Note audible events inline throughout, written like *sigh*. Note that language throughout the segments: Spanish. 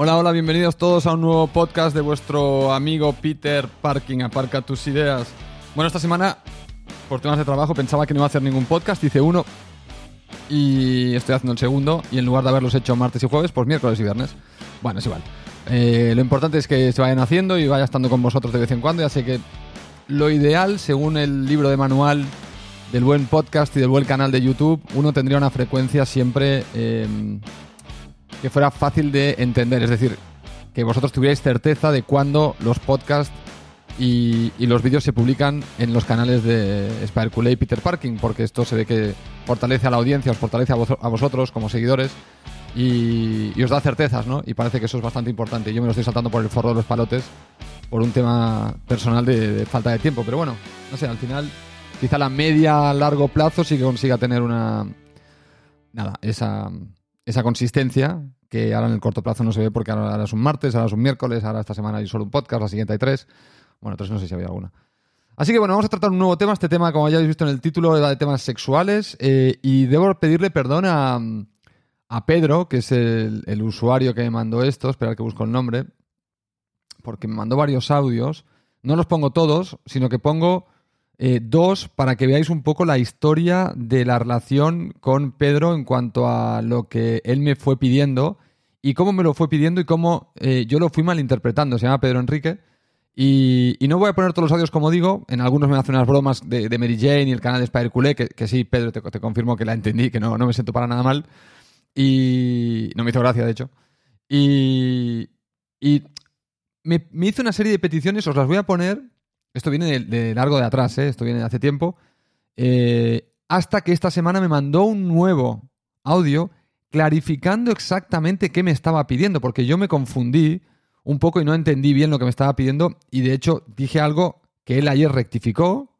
Hola, hola, bienvenidos todos a un nuevo podcast de vuestro amigo Peter Parking, Aparca tus ideas. Bueno, esta semana, por temas de trabajo, pensaba que no iba a hacer ningún podcast, hice uno y estoy haciendo el segundo y en lugar de haberlos hecho martes y jueves, pues miércoles y viernes. Bueno, es igual. Eh, lo importante es que se vayan haciendo y vaya estando con vosotros de vez en cuando, ya sé que lo ideal, según el libro de manual del buen podcast y del buen canal de YouTube, uno tendría una frecuencia siempre... Eh, que fuera fácil de entender. Es decir, que vosotros tuvierais certeza de cuándo los podcasts y, los vídeos se publican en los canales de Spider y Peter Parking, porque esto se ve que fortalece a la audiencia, os fortalece a, vosotros como seguidores y, os da certezas, ¿no? Y parece que eso es bastante importante. Yo me lo estoy saltando por el forro de los palotes por un tema personal de, de falta de tiempo, pero bueno, no sé, al final quizá la media a largo plazo sí que consiga tener una... Nada, esa esa consistencia que ahora en el corto plazo no se ve porque ahora es un martes, ahora es un miércoles, ahora esta semana hay solo un podcast, la siguiente hay tres. Bueno, tres no sé si había alguna. Así que bueno, vamos a tratar un nuevo tema. Este tema, como ya habéis visto en el título, era de temas sexuales. Eh, y debo pedirle perdón a, Pedro, que es el, el, usuario que me mandó esto. Esperar que busco el nombre. Porque me mandó varios audios. No los pongo todos, sino que pongo eh, dos, para que veáis un poco la historia de la relación con Pedro en cuanto a lo que él me fue pidiendo y cómo me lo fue pidiendo y cómo eh, yo lo fui malinterpretando. Se llama Pedro Enrique. Y, no voy a poner todos los audios como digo. En algunos me hacen unas bromas de, Mary Jane y el canal de Spider Culé, que, sí, Pedro, te, confirmo que la entendí, que no, no me siento para nada mal. Y no me hizo gracia, de hecho. Y, y me, me hizo una serie de peticiones, os las voy a poner esto viene de, largo de atrás, ¿eh? esto viene de hace tiempo. Eh, hasta que esta semana me mandó un nuevo audio clarificando exactamente qué me estaba pidiendo, porque yo me confundí un poco y no entendí bien lo que me estaba pidiendo y de hecho dije algo que él ayer rectificó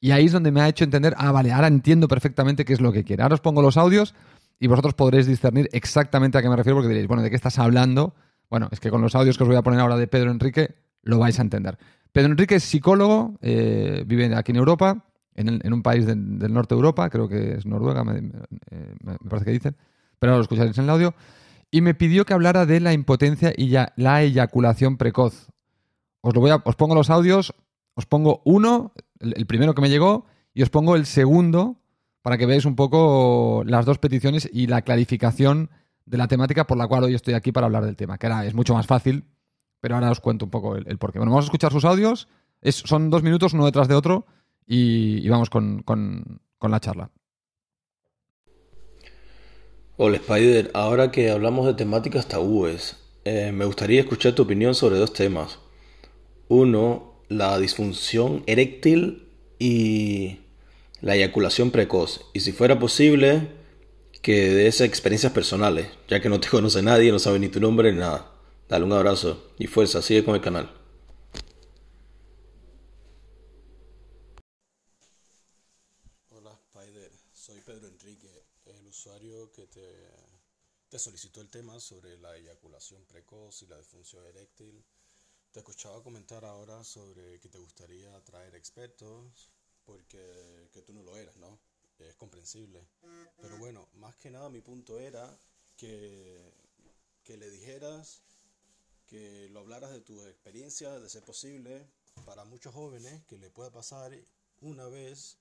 y ahí es donde me ha hecho entender, ah, vale, ahora entiendo perfectamente qué es lo que quiere. Ahora os pongo los audios y vosotros podréis discernir exactamente a qué me refiero porque diréis, bueno, ¿de qué estás hablando? Bueno, es que con los audios que os voy a poner ahora de Pedro Enrique lo vais a entender. Pedro Enrique es psicólogo, eh, vive aquí en Europa, en, un país del norte de Europa, creo que es Noruega, me, parece que dicen, pero lo escucharéis en el audio, y me pidió que hablara de la impotencia y ya, la eyaculación precoz. Os, lo voy a, os pongo los audios, os pongo uno, el, primero que me llegó, y os pongo el segundo para que veáis un poco las dos peticiones y la clarificación de la temática por la cual hoy estoy aquí para hablar del tema, que ahora es mucho más fácil pero ahora os cuento un poco el, porqué. Bueno, vamos a escuchar sus audios. son dos minutos uno detrás de otro y, vamos con, la charla. Hola Spider, ahora que hablamos de temáticas tabúes, eh, me gustaría escuchar tu opinión sobre dos temas. Uno, la disfunción eréctil y la eyaculación precoz. Y si fuera posible, que de esas experiencias personales, ya que no te *laughs* conoce nadie, no sabe ni tu nombre ni nada. Dale un abrazo y fuerza, sigue con el canal. Hola Spider, soy Pedro Enrique, el usuario que te, te solicitó el tema sobre la eyaculación precoz y la disfunción eréctil. Te escuchaba comentar ahora sobre que te gustaría traer expertos porque que tú no lo eras, ¿no? Es comprensible. Pero bueno, más que nada mi punto era que, que le dijeras que lo hablaras de tu experiencia, de ser posible, para muchos jóvenes que le pueda pasar una vez,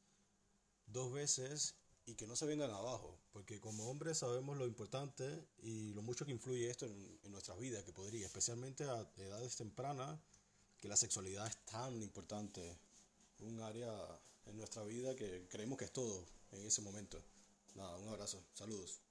dos veces y que no se vengan abajo, porque como hombres sabemos lo importante y lo mucho que influye esto en, en nuestras vidas, que podría, especialmente a edades tempranas, que la sexualidad es tan importante, un área en nuestra vida que creemos que es todo en ese momento. Nada, un abrazo, saludos.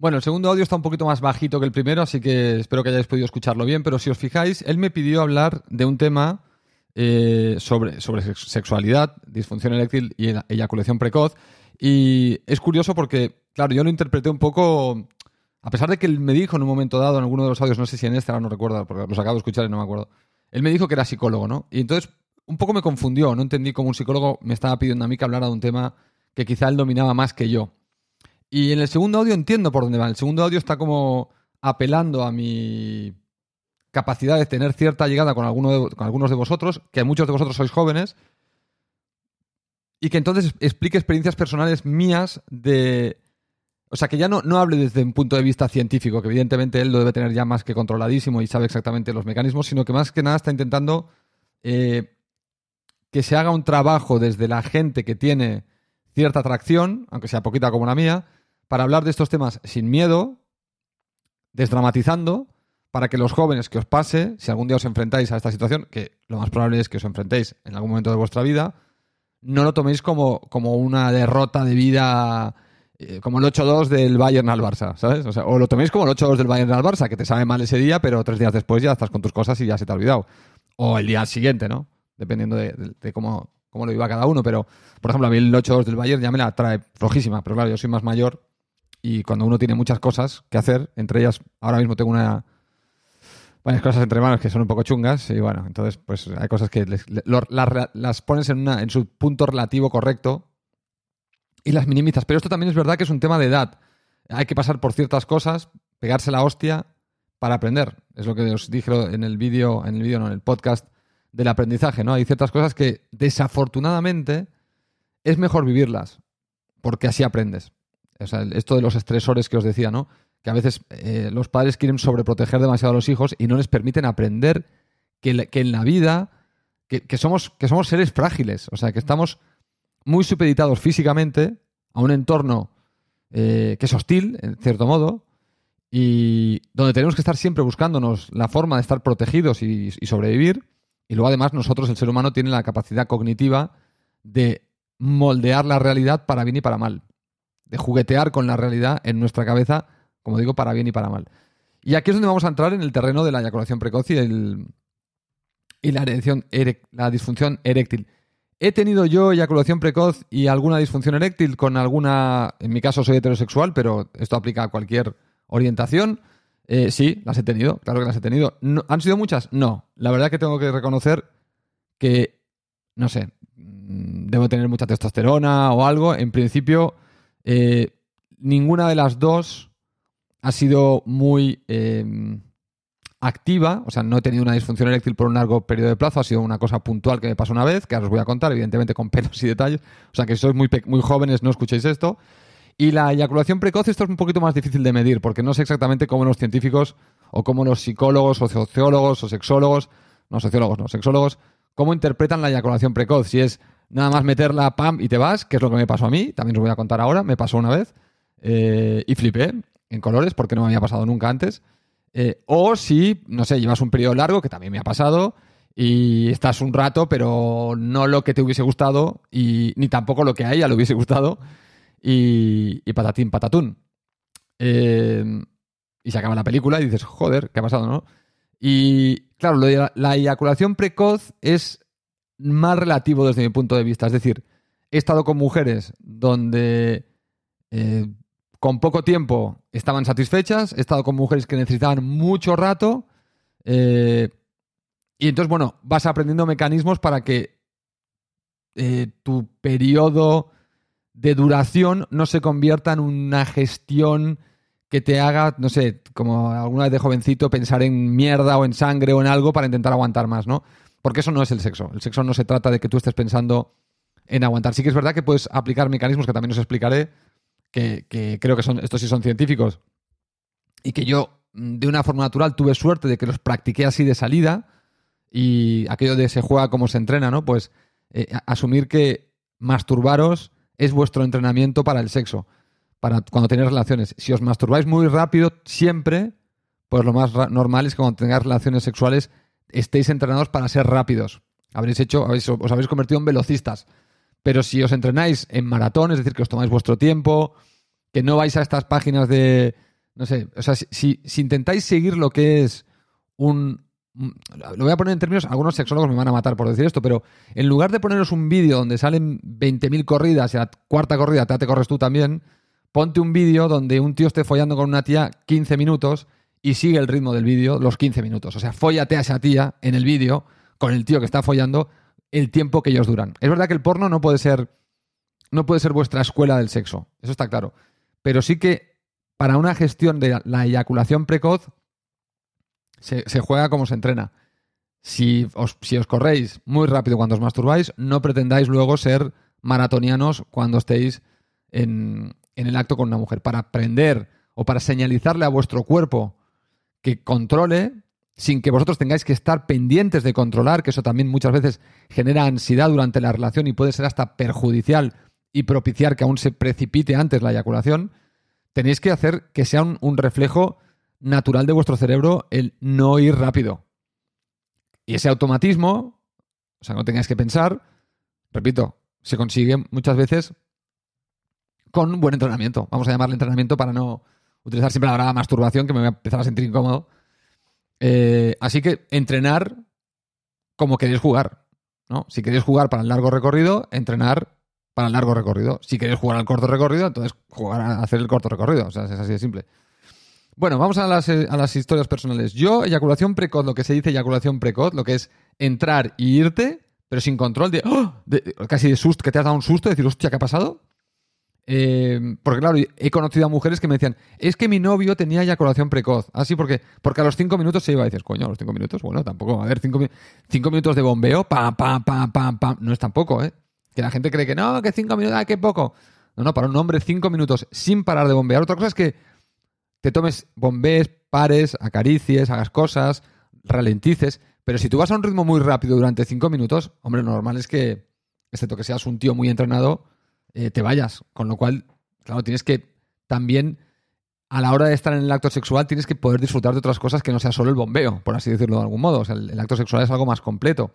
Bueno, el segundo audio está un poquito más bajito que el primero, así que espero que hayáis podido escucharlo bien, pero si os fijáis, él me pidió hablar de un tema eh, sobre, sobre sexualidad, disfunción eréctil y eyaculación precoz. Y es curioso porque, claro, yo lo interpreté un poco, a pesar de que él me dijo en un momento dado, en alguno de los audios, no sé si en este, ahora no recuerdo, porque los acabo de escuchar y no me acuerdo, él me dijo que era psicólogo, ¿no? Y entonces un poco me confundió, no entendí cómo un psicólogo me estaba pidiendo a mí que hablara de un tema que quizá él dominaba más que yo. Y en el segundo audio entiendo por dónde va. El segundo audio está como apelando a mi capacidad de tener cierta llegada con, alguno con algunos de vosotros, que muchos de vosotros sois jóvenes, y que entonces explique experiencias personales mías de... O sea, que ya no, no hable desde un punto de vista científico, que evidentemente él lo debe tener ya más que controladísimo y sabe exactamente los mecanismos, sino que más que nada está intentando eh, que se haga un trabajo desde la gente que tiene cierta atracción, aunque sea poquita como la mía, para hablar de estos temas sin miedo, desdramatizando, para que los jóvenes que os pase, si algún día os enfrentáis a esta situación, que lo más probable es que os enfrentéis en algún momento de vuestra vida, no lo toméis como, como una derrota de vida, eh, como el 8-2 del Bayern al Barça, ¿sabes? O, sea, o lo toméis como el 8-2 del Bayern al Barça, que te sabe mal ese día, pero tres días después ya estás con tus cosas y ya se te ha olvidado. O el día siguiente, ¿no? Dependiendo de, cómo, cómo lo iba cada uno, pero por ejemplo, a mí el 8-2 del Bayern ya me la trae flojísima, pero claro, yo soy más mayor y cuando uno tiene muchas cosas que hacer, entre ellas ahora mismo tengo una varias cosas entre manos que son un poco chungas y bueno, entonces pues hay cosas que las, pones en, una, en su punto relativo correcto y las minimizas. Pero esto también es verdad que es un tema de edad. Hay que pasar por ciertas cosas, pegarse la hostia para aprender. Es lo que os dije en el vídeo, en el vídeo, no, en el podcast del aprendizaje, ¿no? Hay ciertas cosas que desafortunadamente es mejor vivirlas, porque así aprendes. O sea, esto de los estresores que os decía, ¿no? Que a veces eh, los padres quieren sobreproteger demasiado a los hijos y no les permiten aprender que, en la vida, que, somos, que somos seres frágiles, o sea, que estamos muy supeditados físicamente a un entorno eh, que es hostil, en cierto modo, y donde tenemos que estar siempre buscándonos la forma de estar protegidos y sobrevivir. Y luego además nosotros, el ser humano, tiene la capacidad cognitiva de moldear la realidad para bien y para mal. De juguetear con la realidad en nuestra cabeza, como digo, para bien y para mal. Y aquí es donde vamos a entrar en el terreno de la eyaculación precoz y, la, la disfunción eréctil. He tenido yo eyaculación precoz y alguna disfunción eréctil con alguna, en mi caso soy heterosexual, pero esto aplica a cualquier orientación. Eh, sí, las he tenido, claro que las he tenido. ¿Han sido muchas? No. La verdad que tengo que reconocer que, no sé, mm, debo tener mucha testosterona o algo. En principio, eh, ninguna de las dos ha sido muy em, activa. O sea, no he tenido una disfunción eréctil por un largo periodo de plazo. Ha sido una cosa puntual que me pasó una vez, que ahora os voy a contar, evidentemente con *laughs* pelos y detalles. O sea, que si sois muy, muy jóvenes no escuchéis esto. Y la eyaculación precoz, esto es un poquito más difícil de medir, porque no sé exactamente cómo los científicos o cómo los psicólogos o sociólogos o sexólogos, no sociólogos, no, sexólogos, cómo interpretan la eyaculación precoz. Si es nada más meterla, pam, y te vas, que es lo que me pasó a mí, también os voy a contar ahora, me pasó una vez, eh, y flipé en colores, porque no me había pasado nunca antes. Eh, o si, no sé, llevas un periodo largo, que también me ha pasado, y estás un rato, pero no lo que te hubiese gustado, y ni tampoco lo que a ella le hubiese gustado y, patatín, patatún. Eh, y se acaba la película y dices, joder, ¿qué ha pasado, no? Y claro, la, eyaculación precoz es más relativo desde mi punto de vista. Es decir, he estado con mujeres donde eh, con poco tiempo estaban satisfechas, he estado con mujeres que necesitaban mucho rato. Eh, y entonces, bueno, vas aprendiendo mecanismos para que tu periodo de duración no se convierta en una gestión que te haga, no sé, como alguna vez de jovencito, pensar en mierda o en sangre o en algo para intentar aguantar más, ¿no? Porque eso no es el sexo. El sexo no se trata de que tú estés pensando en aguantar. Sí que es verdad que puedes aplicar mecanismos que también os explicaré, que, creo que son, estos sí son científicos, y que yo, de una forma natural, tuve suerte de que los practiqué así de salida, y aquello de se juega como se entrena, ¿no? Pues eh, asumir que masturbaros es vuestro entrenamiento para el sexo, para cuando tenéis relaciones. Si os masturbáis muy rápido, siempre, pues lo más normal es que cuando tengáis relaciones sexuales estéis entrenados para ser rápidos. Habréis hecho, os habéis convertido en velocistas. Pero si os entrenáis en maratón, es decir, que os tomáis vuestro tiempo, que no vais a estas páginas de. No sé, o sea, si intentáis seguir lo que es un, Mm, lo voy a poner en términos, algunos sexólogos me van a matar por decir esto, pero en lugar de poneros un vídeo donde salen 20.000 corridas y la cuarta corrida te corres tú también, ponte un vídeo donde un tío esté follando con una tía 15 minutos y sigue el ritmo del vídeo los 15 minutos. O sea, follate a esa tía en el vídeo con el tío que está follando el tiempo que ellos duran. Es verdad que el porno no puede ser no puede ser vuestra escuela del sexo, eso está claro, pero sí que para una gestión de la eyaculación precoz Se, se juega como se entrena. Si os, si os corréis muy rápido cuando os masturbáis, no pretendáis luego ser maratonianos cuando estéis en, en el acto con una mujer. Para aprender o para señalizarle a vuestro cuerpo que controle, sin que vosotros tengáis que estar pendientes de controlar, que eso también muchas veces genera ansiedad durante la relación y puede ser hasta perjudicial y propiciar que aún se precipite antes la eyaculación, tenéis que hacer que sea un, un reflejo natural de vuestro cerebro el no ir rápido. Y ese automatismo, o sea, no tengáis que pensar, repito, se consigue muchas veces con buen entrenamiento. Vamos a llamarle entrenamiento para no utilizar siempre la palabra masturbación, que me voy a empezar a sentir incómodo. Eh, así que entrenar como queréis jugar. ¿no? Si queréis jugar para el largo recorrido, entrenar para el largo recorrido. Si queréis jugar al corto recorrido, entonces jugar a hacer el corto recorrido. O sea, es así de simple. Bueno, vamos a las, eh, a las historias personales. Yo, eyaculación precoz, lo que se dice eyaculación precoz, lo que es entrar y irte, pero sin control, de, ¡oh! casi de susto, que te has dado un susto, de decir, hostia, ¿qué ha pasado? Eh, porque claro, he conocido a mujeres que me decían, es que mi novio tenía eyaculación precoz. Así porque, porque a los cinco minutos se iba y dices, coño, a los cinco minutos, bueno, tampoco, a ver, cinco, cinco minutos de bombeo, pam, pam, pam, pam, pam, no es tampoco, ¿eh? Que la gente cree que no, que cinco minutos, ah, qué poco. No, no, para un hombre cinco minutos sin parar de bombear. Otra cosa es que te tomes bombees, pares, acaricies, hagas cosas, ralentices, pero si tú vas a un ritmo muy rápido durante cinco minutos, hombre, normal es que, excepto que seas un tío muy entrenado, eh, te vayas. Con lo cual, claro, tienes que también, a la hora de estar en el acto sexual, tienes que poder disfrutar de otras cosas que no sea solo el bombeo, por así decirlo de algún modo. O sea, el, acto sexual es algo más completo.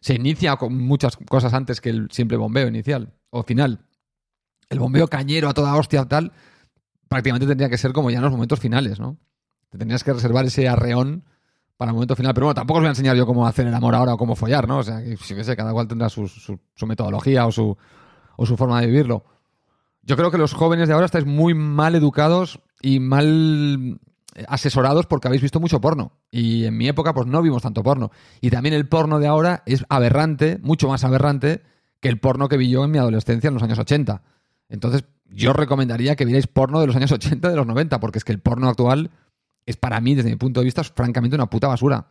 Se inicia con muchas cosas antes que el simple bombeo inicial o final. El bombeo cañero a toda hostia tal, prácticamente tendría que ser como ya en los momentos finales, ¿no? Te tendrías que reservar ese arreón para el momento final. Pero bueno, tampoco os voy a enseñar yo cómo hacer el amor ahora o cómo follar, ¿no? O sea, que, sé, cada cual tendrá su, su- su metodología o su, o su forma de vivirlo. Yo creo que los jóvenes de ahora estáis muy mal educados y mal eh, asesorados porque habéis visto mucho porno. Y en mi época, pues no vimos tanto porno. Y también el porno de ahora es aberrante, mucho más aberrante que el porno que vi yo en mi adolescencia en los años 80. Entonces, yo recomendaría que vierais porno de los años 80 y de los 90, porque es que el porno actual es para mí, desde mi punto de vista, es francamente una puta basura.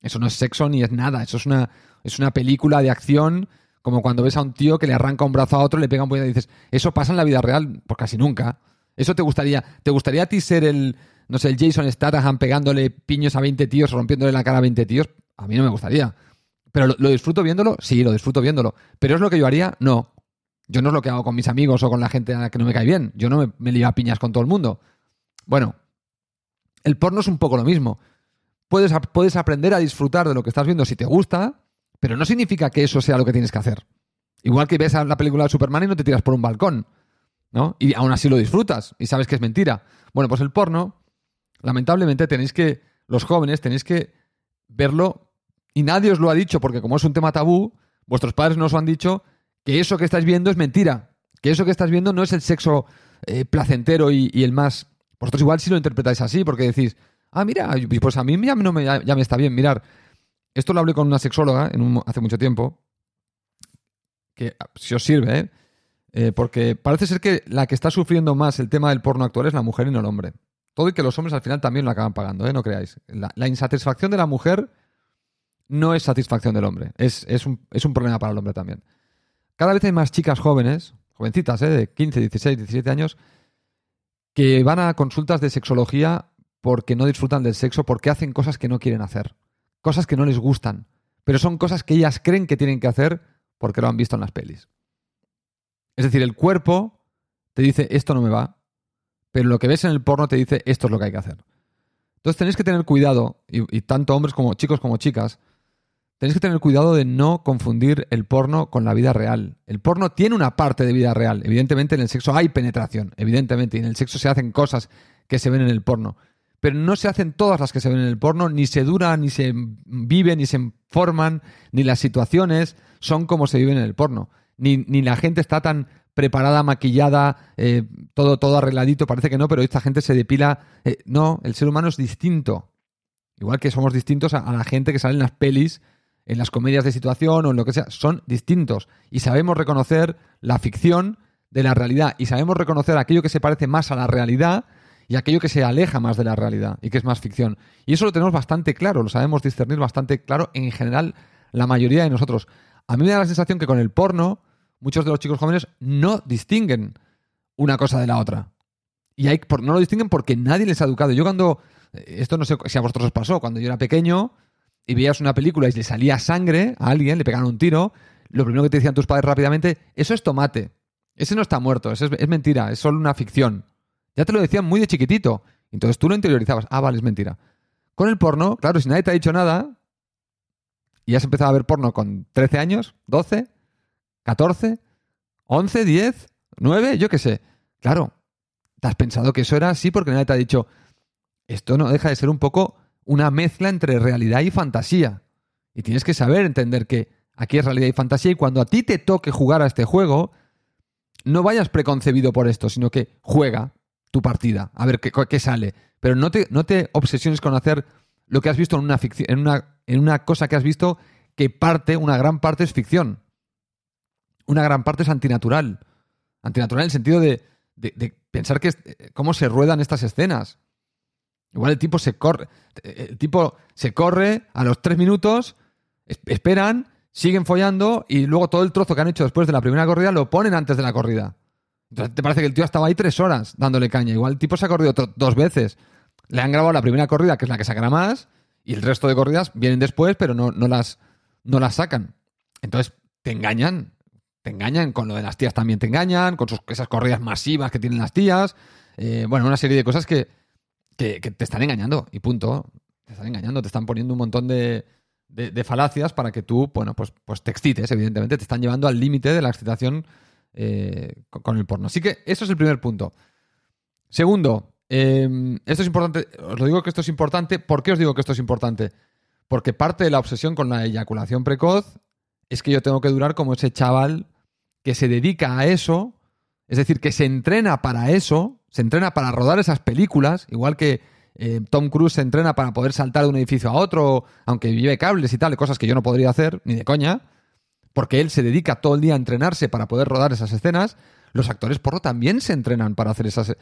Eso no es sexo ni es nada. Eso es una, es una película de acción, como cuando ves a un tío que le arranca un brazo a otro, le pega un puñetazo y dices, eso pasa en la vida real, pues casi nunca. Eso te gustaría, ¿te gustaría a ti ser el, no sé, el Jason Statham pegándole piños a 20 tíos, rompiéndole la cara a 20 tíos? A mí no me gustaría. Pero lo, disfruto viéndolo, sí, lo disfruto viéndolo. Pero es lo que yo haría, no. Yo no es lo que hago con mis amigos o con la gente a la que no me cae bien. Yo no me, me a piñas con todo el mundo. Bueno, el porno es un poco lo mismo. Puedes, puedes aprender a disfrutar de lo que estás viendo si te gusta, pero no significa que eso sea lo que tienes que hacer. Igual que ves la película de Superman y no te tiras por un balcón, ¿no? Y aún así lo disfrutas y sabes que es mentira. Bueno, pues el porno, lamentablemente tenéis que, los jóvenes tenéis que verlo y nadie os lo ha dicho porque como es un tema tabú, vuestros padres no os han dicho que eso que estáis viendo es mentira, que eso que estás viendo no es el sexo eh, placentero y, el más... Vosotros igual si lo interpretáis así porque decís, ah, mira, pues a mí ya, no me, ya me está bien mirar. Esto lo hablé con una sexóloga hace mucho tiempo, que ah, si os sirve, ¿eh? Eh, porque parece ser que la que está sufriendo más el tema del porno actual es la mujer y no el hombre. Todo y que los hombres al final también lo acaban pagando, ¿eh? no creáis. La, insatisfacción de la mujer no es satisfacción del hombre, es, un, problema para el hombre también. Cada vez hay más chicas jóvenes, jovencitas, de 15, 16, 17 años, que van a consultas de sexología porque no disfrutan del sexo, porque hacen cosas que no quieren hacer, cosas que no les gustan, pero son cosas que ellas creen que tienen que hacer porque lo han visto en las pelis. Es decir, el cuerpo te dice esto no me va, pero lo que ves en el porno te dice esto es lo que hay que hacer. Entonces tenéis que tener cuidado, y, tanto hombres como chicos como chicas, tenéis que tener cuidado de no confundir el porno con la vida real. El porno tiene una parte de vida real. Evidentemente en el sexo hay penetración, evidentemente, y en el sexo se hacen cosas que se ven en el porno. Pero no se hacen todas las que se ven en el porno, ni se duran, ni se viven, ni se forman, ni las situaciones son como se viven en el porno. Ni, ni la gente está tan preparada, maquillada, eh, todo, todo arregladito, parece que no, pero esta gente se depila. eh, no, el ser humano es distinto. Igual que somos distintos a, a la gente que sale en las pelis, en las comedias de situación o en lo que sea, son distintos. Y sabemos reconocer la ficción de la realidad. Y sabemos reconocer aquello que se parece más a la realidad y aquello que se aleja más de la realidad y que es más ficción. Y eso lo tenemos bastante claro, lo sabemos discernir bastante claro en general la mayoría de nosotros. A mí me da la sensación que con el porno muchos de los chicos jóvenes no distinguen una cosa de la otra. Y hay, no lo distinguen porque nadie les ha educado. Yo cuando, esto no sé si a vosotros os pasó, cuando yo era pequeño y veías una película y le salía sangre a alguien, le pegaron un tiro, lo primero que te decían tus padres rápidamente, eso es tomate. Ese no está muerto, es, es mentira, es solo una ficción. Ya te lo decían muy de chiquitito. Entonces tú lo interiorizabas. Ah, vale, es mentira. Con el porno, claro, si nadie te ha dicho nada, y has empezado a ver porno con 13 años, 12, 14, 11, 10, 9, yo qué sé. Claro, te has pensado que eso era así porque nadie te ha dicho, esto no deja de ser un poco una mezcla entre realidad y fantasía. Y tienes que saber entender que aquí es realidad y fantasía y cuando a ti te toque jugar a este juego, no vayas preconcebido por esto, sino que juega tu partida, a ver qué, qué sale. Pero no te, no te obsesiones con hacer lo que has visto en una, ficción, en, una, en una cosa que has visto que parte, una gran parte es ficción una gran parte es antinatural. Antinatural en el sentido de, pensar que eh, cómo se ruedan estas escenas. Igual el tipo se corre, el tipo se corre a los tres minutos, esperan, siguen follando y luego todo el trozo que han hecho después de la primera corrida lo ponen antes de la corrida. Entonces te parece que el tío estaba ahí tres horas dándole caña. Igual el tipo se ha corrido dos veces. Le han grabado la primera corrida, que es la que sacará más, y el resto de corridas vienen después, pero no, no, las, no las sacan. Entonces te engañan te engañan, con lo de las tías también te engañan, con esas corridas masivas que tienen las tías. Eh, bueno, una serie de cosas que, te están engañando y punto. Te están engañando, te están poniendo un montón de, falacias para que tú, bueno, pues, pues te excites, evidentemente. Te están llevando al límite de la excitación eh, con, el porno. Así que eso es el primer punto. Segundo, em, esto es importante, os lo digo que esto es importante. ¿Por qué os digo que esto es importante? Porque parte de la obsesión con la eyaculación precoz es que yo tengo que durar como ese chaval que se dedica a eso, es decir, que se entrena para eso, se entrena para rodar esas películas, igual que eh, Tom Cruise se entrena para poder saltar de un edificio a otro, aunque vive cables y tal, cosas que yo no podría hacer, ni de coña, porque él se dedica todo el día a entrenarse para poder rodar esas escenas. Los actores porro también se entrenan para hacer esas.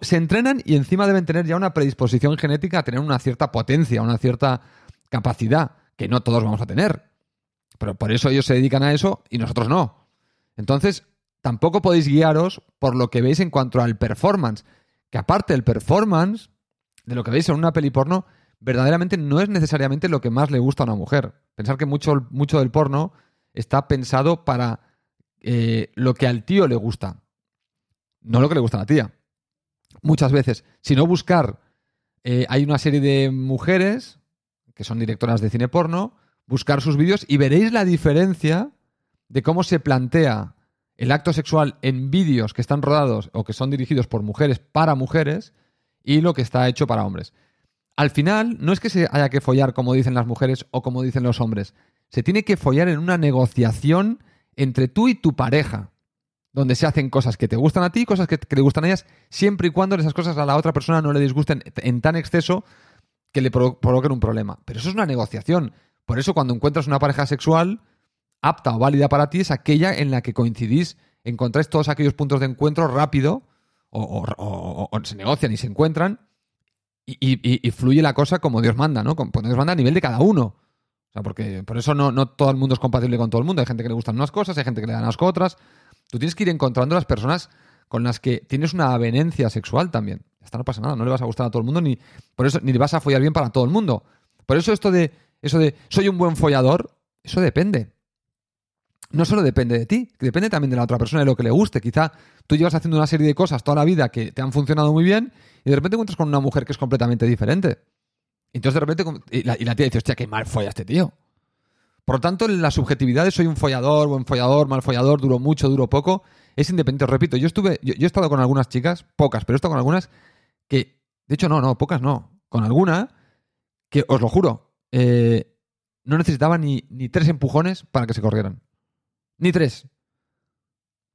Se entrenan y encima deben tener ya una predisposición genética a tener una cierta potencia, una cierta capacidad, que no todos vamos a tener. Pero por eso ellos se dedican a eso y nosotros no. Entonces, tampoco podéis guiaros por lo que veis en cuanto al performance. Que aparte del performance, de lo que veis en una peli porno, verdaderamente no es necesariamente lo que más le gusta a una mujer. Pensar que mucho, mucho del porno está pensado para eh, lo que al tío le gusta, no lo que le gusta a la tía. Muchas veces, si no buscar, eh, hay una serie de mujeres que son directoras de cine porno buscar sus vídeos y veréis la diferencia de cómo se plantea el acto sexual en vídeos que están rodados o que son dirigidos por mujeres para mujeres y lo que está hecho para hombres. Al final, no es que se haya que follar como dicen las mujeres o como dicen los hombres. Se tiene que follar en una negociación entre tú y tu pareja, donde se hacen cosas que te gustan a ti, cosas que, le gustan a ellas, siempre y cuando esas cosas a la otra persona no le disgusten en tan exceso que le provoquen un problema. Pero eso es una negociación. Por eso cuando encuentras una pareja sexual apta o válida para ti es aquella en la que coincidís, encontráis todos aquellos puntos de encuentro rápido o, se negocian y se encuentran y, fluye la cosa como Dios manda, ¿no? Como Dios manda a nivel de cada uno. Porque por eso no, no todo el mundo es compatible con todo el mundo. Hay gente que le gustan unas cosas, hay gente que le dan asco otras. Tú tienes que ir encontrando las personas con las que tienes una avenencia sexual también. Hasta no pasa nada, no le vas a gustar a todo el mundo, ni por eso ni le vas a follar bien para todo el mundo. Por eso esto de eso de soy un buen follador, eso depende. No solo depende de ti, depende también de la otra persona, de lo que le guste. Quizá tú llevas haciendo una serie de cosas toda la vida que te han funcionado muy bien y de repente encuentras con una mujer que es completamente diferente. Entonces de repente, y la, tía dice, hostia, qué mal folla este tío. Por lo tanto, la subjetividad de soy un follador, buen follador, mal follador, duro mucho, duro poco, es independiente. Os repito, yo estuve, yo, he estado con algunas chicas, pocas, pero he estado con algunas que, de hecho, no, no, pocas no, con alguna que os lo juro, eh, no necesitaba ni, tres empujones para que se corrieran. Ni tres.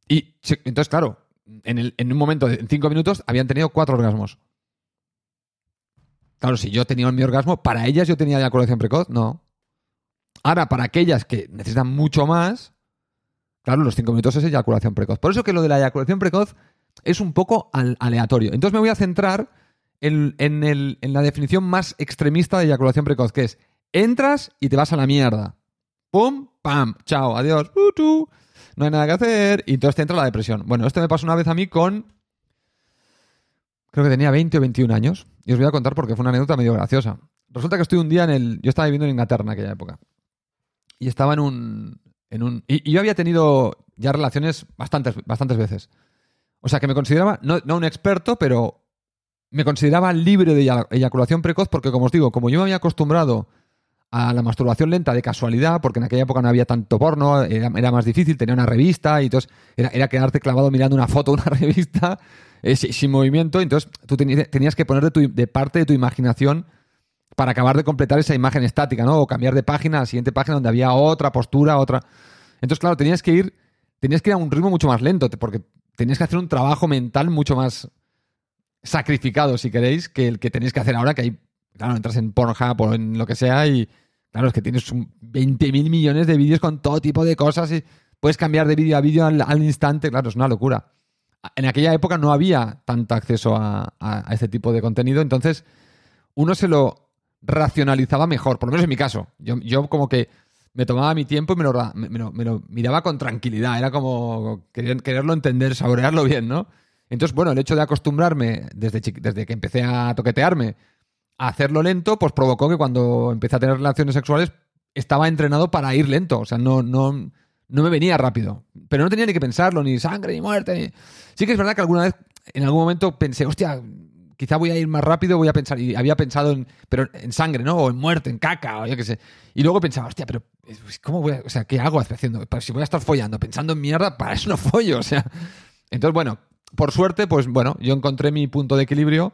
Y entonces, claro, en, un momento, en cinco minutos, habían tenido cuatro orgasmos. Claro, si yo tenía mi orgasmo, para ellas yo tenía eyaculación precoz, no. Ahora, para aquellas que necesitan mucho más, claro, los cinco minutos es eyaculación precoz. Por eso que lo de la eyaculación precoz es un poco aleatorio. Entonces me voy a centrar en, en el- en la definición más extremista de eyaculación precoz, que es entras y te vas a la mierda. Pum, pam, chao, adiós, no hay nada que hacer, y entonces te entra la depresión. Bueno, esto me pasó una vez a mí con. Creo que tenía 20 o 21 años, y os voy a contar porque fue una anécdota medio graciosa. Resulta que estoy un día en el. Yo estaba viviendo en Inglaterra en aquella época, y estaba en un. En un y, y yo había tenido ya relaciones bastantes, bastantes veces. O sea, que me consideraba, no, no un experto, pero me consideraba libre de eya- eyaculación precoz porque, como os digo, como yo me había acostumbrado a la masturbación lenta de casualidad, porque en aquella época no había tanto porno, era, era más difícil, tenía una revista y entonces era, era quedarte clavado mirando una foto de una *laughs* revista eh, si- sin movimiento, entonces tú tenías que poner de, tu- de parte de tu imaginación para acabar de completar esa imagen estática, ¿no? O cambiar de página a la siguiente página donde había otra postura, otra... Entonces, claro, tenías que ir, tenías que ir a un ritmo mucho más lento, porque tenías que hacer un trabajo mental mucho más sacrificado, si queréis, que el que tenéis que hacer ahora, que hay, claro, entras en Pornhub o en lo que sea y, claro, es que tienes un 20.000 millones de vídeos con todo tipo de cosas y puedes cambiar de vídeo a vídeo al, al instante, claro, es una locura. En aquella época no había tanto acceso a, a, este tipo de contenido, entonces uno se lo racionalizaba mejor, por lo menos en mi caso. Yo, yo como que me tomaba mi tiempo y me lo, miraba con tranquilidad, era como querer- quererlo entender, saborearlo bien, ¿no? Entonces, bueno, el hecho de acostumbrarme desde, desde que empecé a toquetearme a hacerlo lento, pues provocó que cuando empecé a tener relaciones sexuales estaba entrenado para ir lento. O sea, no, no, no me venía rápido. Pero no tenía ni que pensarlo, ni sangre, ni muerte. Ni... Sí que es verdad que alguna vez, en algún momento pensé, hostia, quizá voy a ir más rápido, voy a pensar, y había pensado en, pero en sangre, ¿no? O en muerte, en caca, o yo qué sé. Y luego pensaba, hostia, pero pues, ¿cómo voy a, o sea, ¿qué hago haciendo? Pues si voy a estar follando, pensando en mierda, para eso no follo, *laughs* o sea. Entonces, bueno, por suerte, pues bueno, yo encontré mi punto de equilibrio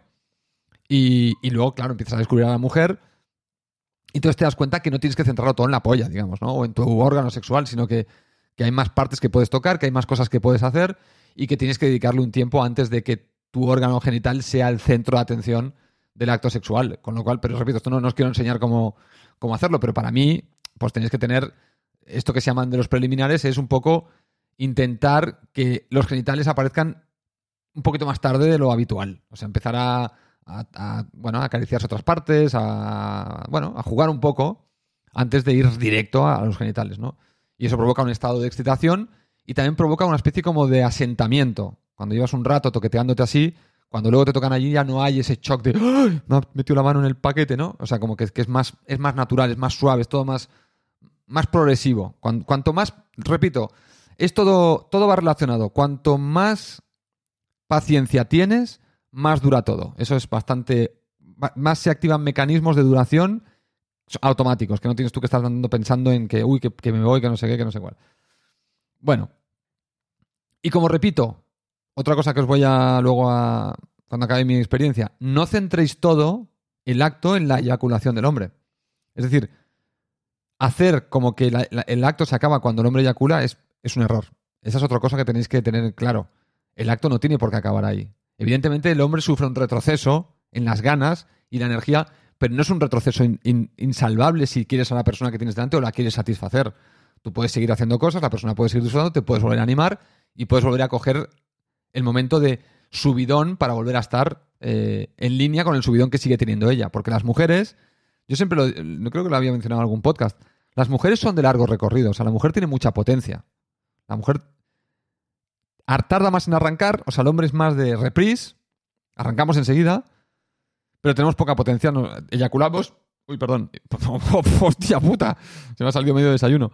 y, y luego, claro, empiezas a descubrir a la mujer y entonces te das cuenta que no tienes que centrarlo todo en la polla, digamos, ¿no? O en tu órgano sexual, sino que, que hay más partes que puedes tocar, que hay más cosas que puedes hacer y que tienes que dedicarle un tiempo antes de que tu órgano genital sea el centro de atención del acto sexual. Con lo cual, pero repito, esto no, no os quiero enseñar cómo, cómo hacerlo, pero para mí, pues tenéis que tener esto que se llaman de los preliminares, es un poco intentar que los genitales aparezcan un poquito más tarde de lo habitual. O sea, empezar a, a- a, bueno, a acariciarse otras partes, a, bueno, a jugar un poco antes de ir directo a, a los genitales, ¿no? Y eso provoca un estado de excitación y también provoca una especie como de asentamiento. Cuando llevas un rato toqueteándote así, cuando luego te tocan allí ya no hay ese shock de ¡Ay! me ha metido la mano en el paquete, ¿no? O sea, como que, que es, más, es más natural, es más suave, es todo más, más progresivo. Cuan- cuanto más, repito, es todo, todo va relacionado. Cuanto más paciencia tienes, más dura todo. Eso es bastante. Más se activan mecanismos de duración automáticos, que no tienes tú que estar andando pensando en que, uy, que, me voy, que no sé qué, que no sé cuál. Bueno. Y como repito, otra cosa que os voy a luego a. Cuando acabe mi experiencia, no centréis todo el acto en la eyaculación del hombre. Es decir, hacer como que el acto se acaba cuando el hombre eyacula es, es un error. Esa es otra cosa que tenéis que tener claro. El acto no tiene por qué acabar ahí. Evidentemente, el hombre sufre un retroceso en las ganas y la energía, pero no es un retroceso in- in- insalvable si quieres a la persona que tienes delante o la quieres satisfacer. Tú puedes seguir haciendo cosas, la persona puede seguir disfrutando, te puedes volver a animar y puedes volver a coger el momento de subidón para volver a estar eh, en línea con el subidón que sigue teniendo ella. Porque las mujeres, yo siempre lo, no creo que lo había mencionado en algún podcast, las mujeres son de largo recorrido, o sea, la mujer tiene mucha potencia. La mujer ar- tarda más en arrancar, o sea, el hombre es más de reprise, arrancamos enseguida, pero tenemos poca potencia, no- eyaculamos. Uy, perdón. *laughs* Hostia puta. Se me ha salido medio desayuno.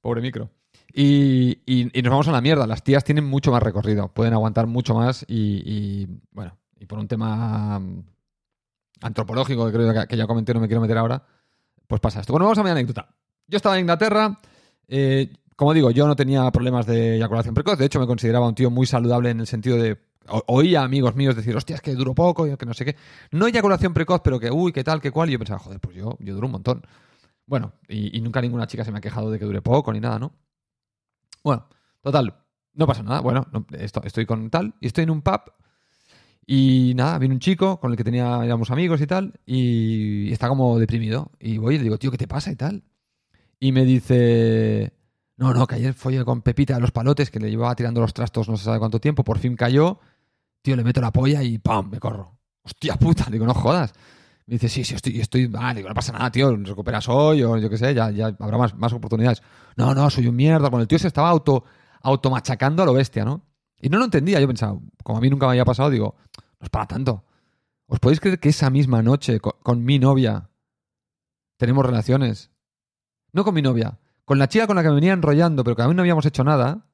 Pobre micro. Y, y- nos vamos a la mierda. Las tías tienen mucho más recorrido. Pueden aguantar mucho más y, bueno, y por un tema mm, antropológico que creo que, que ya comenté, no me quiero meter ahora, pues pasa esto. Bueno, vamos a mi anécdota. Yo estaba en Inglaterra. eh, como digo, yo no tenía problemas de eyaculación precoz. De hecho, me consideraba un tío muy saludable en el sentido de. Oía a amigos míos decir, hostia, es que duro poco, y que no sé qué. No eyaculación precoz, pero que, uy, qué tal, qué cual. Y yo pensaba, joder, pues yo, yo duro un montón. Bueno, y, nunca ninguna chica se me ha quejado de que dure poco ni nada, ¿no? Bueno, total, no pasa nada. Bueno, no, esto- estoy con tal, y estoy en un pub. Y nada, viene un chico con el que tenía, éramos amigos y tal, y está como deprimido. Y voy y le digo, tío, ¿qué te pasa y tal? Y me dice, no, no, que ayer follé con Pepita de los palotes, que le llevaba tirando los trastos no se sabe cuánto tiempo, por fin cayó, tío, le meto la polla y ¡pam! me corro. Hostia puta, digo, no jodas. Me dice, sí, sí, estoy, estoy, ah, digo, no pasa nada, tío, recuperas hoy o yo qué sé, ya, habrá más, más oportunidades. No, no, soy un mierda. Bueno, el tío se estaba auto, automachacando a lo bestia, ¿no? Y no lo entendía, yo pensaba, como a mí nunca me había pasado, digo, no es para tanto. ¿Os podéis creer que esa misma noche con, con mi novia tenemos relaciones? No con mi novia, con la chica con la que me venía enrollando, pero que aún no habíamos hecho nada.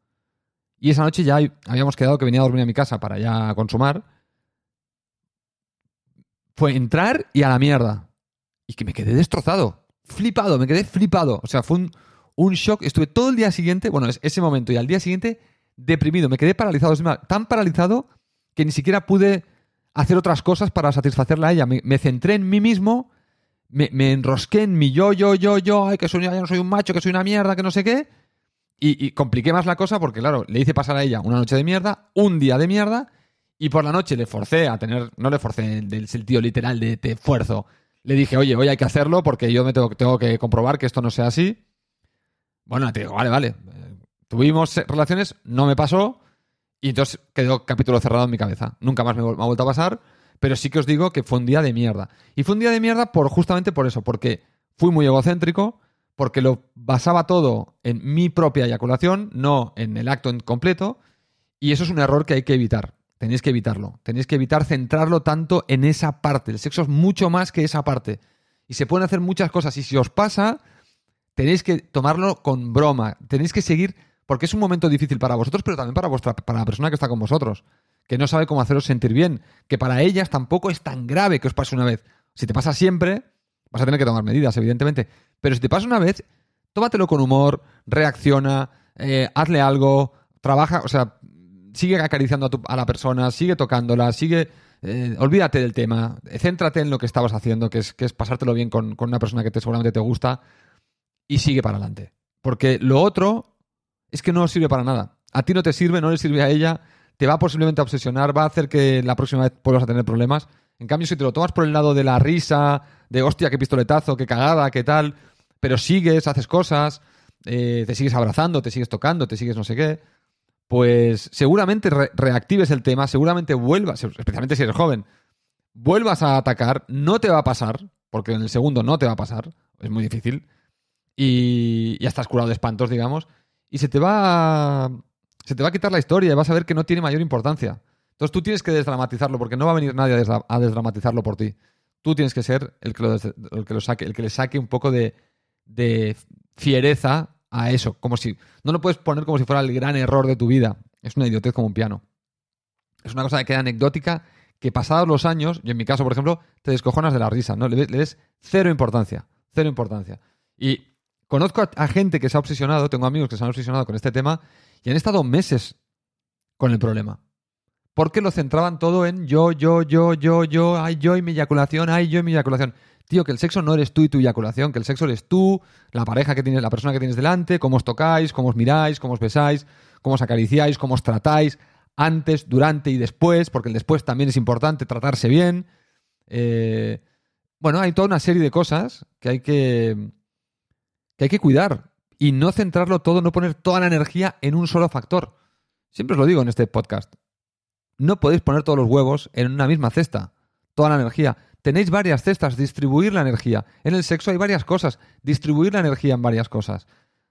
Y esa noche ya habíamos quedado que venía a dormir a mi casa para ya consumar. Fue entrar y a la mierda. Y que me quedé destrozado. Flipado, me quedé flipado. O sea, fue un, shock. Estuve todo el día siguiente, bueno, es- ese momento y al día siguiente, deprimido. Me quedé paralizado. Tan paralizado que ni siquiera pude hacer otras cosas para satisfacerla a ella. Me, centré en mí mismo, me, me enrosqué en mi yo, yo, yo, yo, ay, que soy, ya no soy un macho, que soy una mierda, que no sé qué. Y, compliqué más la cosa porque, claro, le hice pasar a ella una noche de mierda, un día de mierda, y por la noche le forcé a tener, no le forcé del sentido literal de te esfuerzo. Le dije, oye, hoy hay que hacerlo porque yo me tengo, tengo que comprobar que esto no sea así. Bueno, te digo, vale, vale. Tuvimos relaciones, no me pasó, y entonces quedó capítulo cerrado en mi cabeza. Nunca más me, me ha vuelto a pasar, pero sí que os digo que fue un día de mierda. Y fue un día de mierda por justamente por eso, porque fui muy egocéntrico, porque lo basaba todo en mi propia eyaculación, no en el acto en completo, y eso es un error que hay que evitar. Tenéis que evitarlo. Tenéis que evitar centrarlo tanto en esa parte. El sexo es mucho más que esa parte. Y se pueden hacer muchas cosas. Y si os pasa, tenéis que tomarlo con broma. Tenéis que seguir, porque es un momento difícil para vosotros, pero también para, vuestra, para la persona que está con vosotros, que no sabe cómo haceros sentir bien, que para ellas tampoco es tan grave que os pase una vez. Si te pasa siempre, vas a tener que tomar medidas, evidentemente. Pero si te pasa una vez, tómatelo con humor, reacciona, eh, hazle algo, trabaja, o sea, sigue acariciando a, tu- a la persona, sigue tocándola, sigue... eh, olvídate del tema, céntrate en lo que estabas haciendo, que es, que es pasártelo bien con, una persona que te, seguramente te gusta, y sigue para adelante. Porque lo otro es que no sirve para nada. A ti no te sirve, no le sirve a ella, te va posiblemente a obsesionar, va a hacer que la próxima vez vuelvas a tener problemas. En cambio, si te lo tomas por el lado de la risa, de hostia, qué pistoletazo, qué cagada, qué tal, pero sigues, haces cosas, eh, te sigues abrazando, te sigues tocando, te sigues no sé qué, pues seguramente re- reactives el tema, seguramente vuelvas, especialmente si eres joven, vuelvas a atacar, no te va a pasar, porque en el segundo no te va a pasar, es muy difícil, y ya estás curado de espantos, digamos, y se te va a, se te va a quitar la historia y vas a ver que no tiene mayor importancia. Entonces tú tienes que desdramatizarlo porque no va a venir nadie a, desdra- a desdramatizarlo por ti. Tú tienes que ser el que, lo, saque, el que le saque un poco de, fiereza a eso, como si no lo puedes poner como si fuera el gran error de tu vida. Es una idiotez como un piano. Es una cosa que queda anecdótica que pasados los años, y en mi caso, por ejemplo, te descojonas de la risa, ¿no? Le, le des cero importancia, cero importancia. Y conozco a, a gente que se ha obsesionado, tengo amigos que se han obsesionado con este tema y han estado meses con el problema. Porque lo centraban todo en yo, yo, yo, yo, yo, ay, yo y mi eyaculación, ay, yo y mi eyaculación. Tío, que el sexo no eres tú y tu eyaculación, que el sexo eres tú, la pareja que tienes, la persona que tienes delante, cómo os tocáis, cómo os miráis, cómo os besáis, cómo os acariciáis, cómo os tratáis, antes, durante y después, porque el después también es importante, tratarse bien. Eh, bueno, hay toda una serie de cosas que hay que, que hay que cuidar y no centrarlo todo, no poner toda la energía en un solo factor. Siempre os lo digo en este podcast. No podéis poner todos los huevos en una misma cesta, toda la energía. Tenéis varias cestas, distribuir la energía. En el sexo hay varias cosas, distribuir la energía en varias cosas.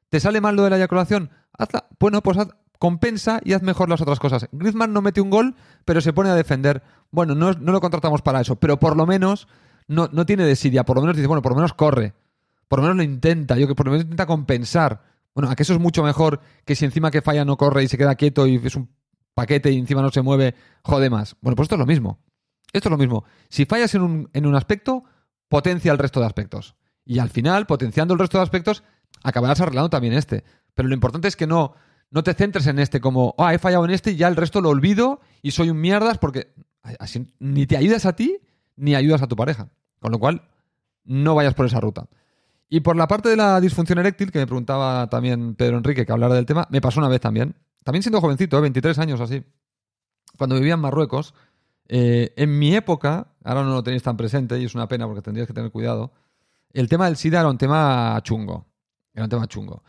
¿Te sale mal lo de la eyaculación? Hazla. Bueno, pues haz- compensa y haz mejor las otras cosas. Griezmann no mete un gol, pero se pone a defender. Bueno, no, no lo contratamos para eso, pero por lo menos no, no tiene desidia. Por lo menos dice, bueno, por lo menos corre. Por lo menos lo intenta. Yo que por lo menos intenta compensar. Bueno, a que eso es mucho mejor que si encima que falla no corre y se queda quieto y es un paquete y encima no se mueve, jode más. Bueno, pues esto es lo mismo. Esto es lo mismo. Si fallas en un, en un aspecto, potencia el resto de aspectos. Y al final, potenciando el resto de aspectos, acabarás arreglando también este. Pero lo importante es que no, no te centres en este como, ah, he fallado en este y ya el resto lo olvido y soy un mierdas porque así ni te ayudas a ti ni ayudas a tu pareja. Con lo cual, no vayas por esa ruta. Y por la parte de la disfunción eréctil, que me preguntaba también Pedro Enrique que hablara del tema, me pasó una vez también. También siendo jovencito, ¿eh? 23 años o así. Cuando vivía en Marruecos, eh, en mi época, ahora no lo tenéis tan presente y es una pena porque tendrías que tener cuidado, el tema del SIDA era un tema chungo. Era un tema chungo.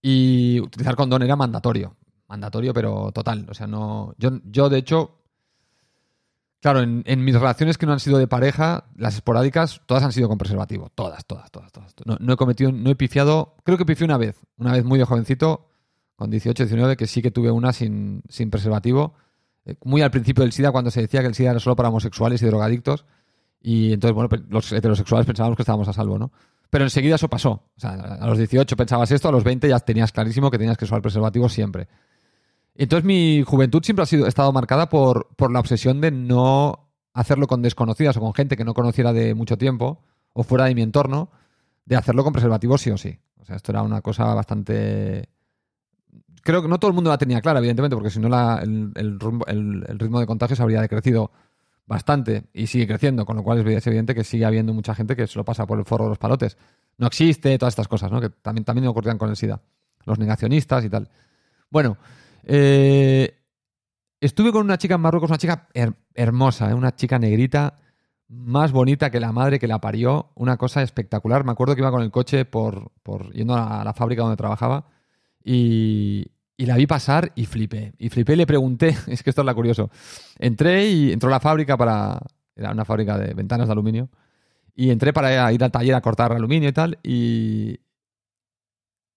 Y utilizar condón era mandatorio. Mandatorio, pero total. O sea, no. Yo, yo de hecho. Claro, en, en mis relaciones que no han sido de pareja, las esporádicas, todas han sido con preservativo. Todas, todas, todas, todas. No, no he cometido, no he pifiado. Creo que pifié una vez. Una vez muy de jovencito, con 18, 19, que sí que tuve una sin, sin preservativo. Eh, Muy al principio del SIDA, cuando se decía que el SIDA era solo para homosexuales y drogadictos. Y entonces, bueno, los heterosexuales pensábamos que estábamos a salvo, ¿no? Pero enseguida eso pasó. O sea, a los 18 pensabas esto, a los 20 ya tenías clarísimo que tenías que usar preservativo siempre. Entonces mi juventud siempre ha sido estado marcada por, por la obsesión de no hacerlo con desconocidas o con gente que no conociera de mucho tiempo o fuera de mi entorno, de hacerlo con preservativo sí o sí. O sea, esto era una cosa bastante... Creo que no todo el mundo la tenía clara, evidentemente, porque si no el, el el- ritmo de contagios habría decrecido bastante y sigue creciendo, con lo cual es evidente que sigue habiendo mucha gente que se lo pasa por el forro de los palotes. No existe, todas estas cosas, ¿no? Que también, también ocurrían con el SIDA. Los negacionistas y tal. Bueno, eh, estuve con una chica en Marruecos, una chica her- hermosa, ¿eh? una chica negrita, más bonita que la madre que la parió, una cosa espectacular. Me acuerdo que iba con el coche por, por yendo a la fábrica donde trabajaba y, la vi pasar y flipé. Y flipé y le pregunté, *laughs* es que esto es la curioso. Entré y entró a la fábrica para. Era una fábrica de ventanas de aluminio. Y entré para ir al taller a cortar aluminio y tal. Y,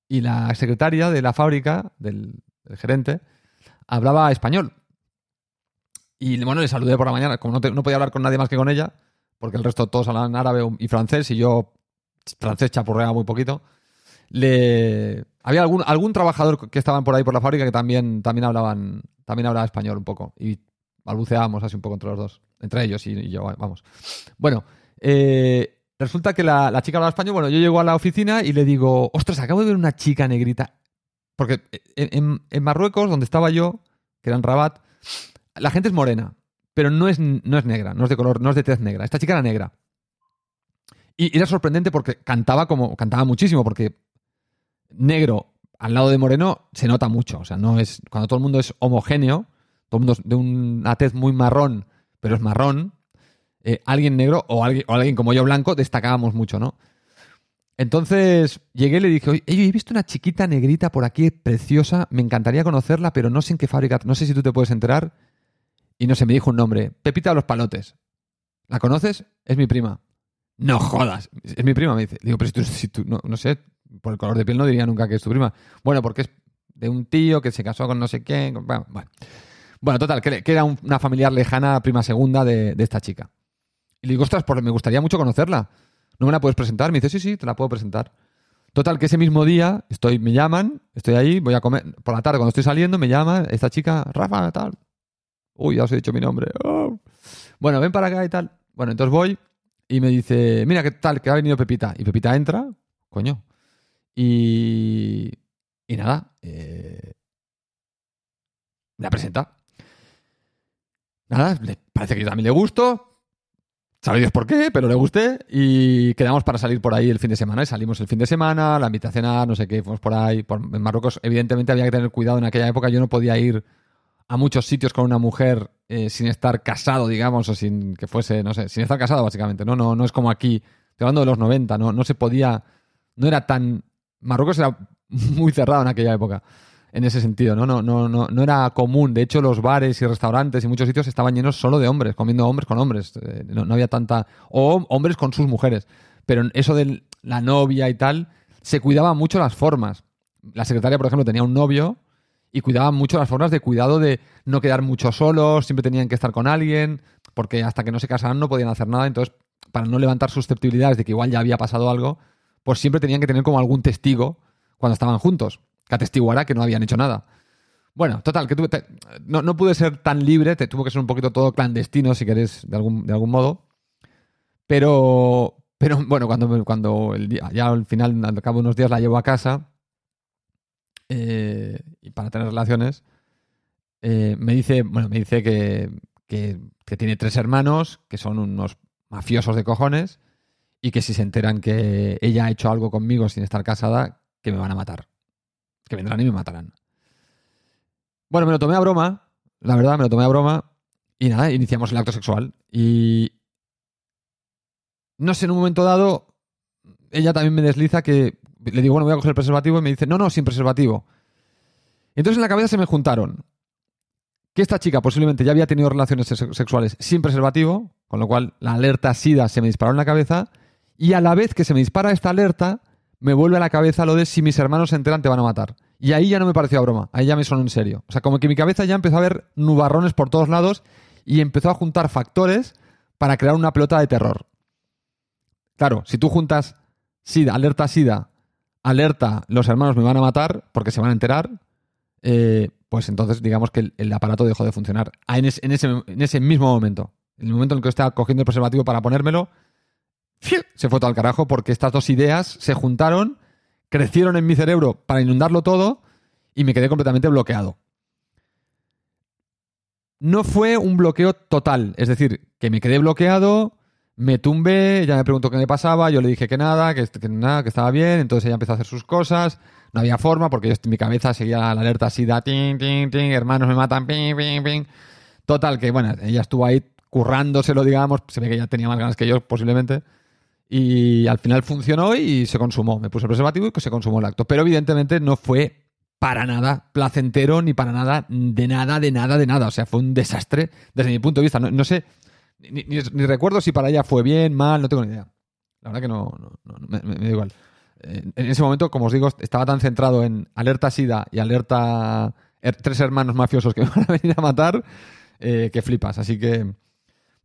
y la secretaria de la fábrica, del, gerente, hablaba español. Y bueno, le saludé por la mañana, como no, no podía hablar con nadie más que con ella, porque el resto todos hablaban árabe y francés, y yo francés chapurreaba muy poquito. Había algún, algún trabajador que estaban por ahí por la fábrica que también, también hablaban, también hablaba español un poco. Y balbuceábamos así un poco entre los dos. Entre ellos y, yo, vamos. Bueno, eh, resulta que la, la chica hablaba español. Bueno, yo llego a la oficina y le digo, ostras, acabo de ver una chica negrita. Porque en, en- en Marruecos, donde estaba yo, que era en Rabat, la gente es morena, pero no es, no es negra, no es de color, no es de tez negra. Esta chica era negra. Y era sorprendente porque cantaba como, cantaba muchísimo, porque negro al lado de moreno se nota mucho. O sea, no es. Cuando todo el mundo es homogéneo, todo el mundo es de una tez muy marrón, pero es marrón, eh, alguien negro o alguien, o alguien como yo blanco destacábamos mucho, ¿no? Entonces llegué y le dije, oye, he visto una chiquita negrita por aquí, preciosa, me encantaría conocerla, pero no sé en qué fábrica, no sé si tú te puedes enterar. Y no sé, me dijo un nombre, Pepita de los Palotes. ¿La conoces? Es mi prima. No jodas, es mi prima, me dice. Digo, pero si tú, si tú- no, no sé, por el color de piel no diría nunca que es tu prima. Bueno, porque es de un tío que se casó con no sé quién. Bueno, total, que, era un- una familiar lejana, prima segunda de, de esta chica. Y le digo, ostras, pues me gustaría mucho conocerla. ¿No me la puedes presentar? Me dice, sí, sí, te la puedo presentar. Total, que ese mismo día estoy, me llaman, estoy ahí, voy a comer. Por la tarde, cuando estoy saliendo, me llama esta chica, Rafa, tal. Uy, ya os he dicho mi nombre. Oh. Bueno, ven para acá y tal. Bueno, entonces voy y me dice, mira, ¿qué tal? Que ha venido Pepita. Y Pepita entra, coño. Y. Y nada. eh, la presenta. Nada, parece que yo también le gusto. Sabe Dios por qué, pero le gusté. Y quedamos para salir por ahí el fin de semana. Y salimos el fin de semana, la invitación a no sé qué, fuimos por ahí. Por, en Marruecos, evidentemente, había que tener cuidado en aquella época. Yo no podía ir a muchos sitios con una mujer eh, sin estar casado, digamos, o sin que fuese, no sé, sin estar casado, básicamente. No, no, no es como aquí. Estoy hablando de los 90, no, no se podía. No era tan. Marruecos era muy cerrado en aquella época en ese sentido, ¿no? No, no, no, no era común. De hecho, los bares y restaurantes y muchos sitios estaban llenos solo de hombres, comiendo hombres con hombres. Eh, No, había tanta. O hombres con sus mujeres. Pero eso de la novia y tal, se cuidaba mucho las formas. La secretaria, por ejemplo, tenía un novio y cuidaban mucho las formas de cuidado de no quedar mucho solos, siempre tenían que estar con alguien, porque hasta que no se casaran no podían hacer nada. Entonces, para no levantar susceptibilidades de que igual ya había pasado algo, pues siempre tenían que tener como algún testigo cuando estaban juntos que atestiguara que no habían hecho nada. Bueno, total, que tuve, te- no, no pude ser tan libre, te tuvo que ser un poquito todo clandestino, si querés, de algún, de algún modo. Pero, pero bueno, cuando, cuando el día, ya al final, al cabo de unos días, la llevo a casa eh, y para tener relaciones, eh, me dice, bueno, me dice que, que tiene tres hermanos, que son unos mafiosos de cojones, y que si se enteran que ella ha hecho algo conmigo sin estar casada, que me van a matar que vendrán y me matarán. Bueno, me lo tomé a broma, la verdad, me lo tomé a broma. Y nada, iniciamos el acto sexual. Y. No sé, en un momento dado, ella también me desliza que. Le digo, bueno, voy a coger el preservativo y me dice, no, no, sin preservativo. Entonces en la cabeza se me juntaron que esta chica posiblemente ya había tenido relaciones sexuales sin preservativo, con lo cual la alerta SIDA se me disparó en la cabeza, y a la vez que se me dispara esta alerta, me vuelve a la cabeza lo de si mis hermanos se enteran te van a matar. Y ahí ya no me pareció broma, ahí ya me sonó en serio. O sea, como que mi cabeza ya empezó a ver nubarrones por todos lados y empezó a juntar factores para crear una pelota de terror. Claro, si tú juntas SIDA, alerta SIDA, alerta, los hermanos me van a matar porque se van a enterar, eh, pues entonces digamos que el, aparato dejó de funcionar. Ah, en, ese, en, ese, mismo momento, en el momento en el que estaba cogiendo el preservativo para ponérmelo, se fue todo al carajo porque estas dos ideas se juntaron, crecieron en mi cerebro para inundarlo todo y me quedé completamente bloqueado. No fue un bloqueo total, es decir, que me quedé bloqueado, me tumbé, ella me preguntó qué me pasaba, yo le dije que nada, que, nada, que estaba bien, entonces ella empezó a hacer sus cosas, no había forma porque en mi cabeza seguía la alerta así, da, ting, ting, ting, hermanos me matan, ping, ping, ping. Total, que bueno, ella estuvo ahí currándoselo, digamos, se ve que ella tenía más ganas que yo posiblemente, y al final funcionó y se consumó, me puse el preservativo y se consumó el acto, pero evidentemente no fue para nada placentero ni para nada, de nada, de nada, de nada, o sea, fue un desastre desde mi punto de vista, no sé ni, recuerdo si para ella fue bien, mal, no tengo ni idea. La verdad que no, me, da igual. En, ese momento, como os digo, estaba tan centrado en alerta SIDA y alerta tres hermanos mafiosos que *laughs* me van a venir a matar, eh, que flipas. Así que,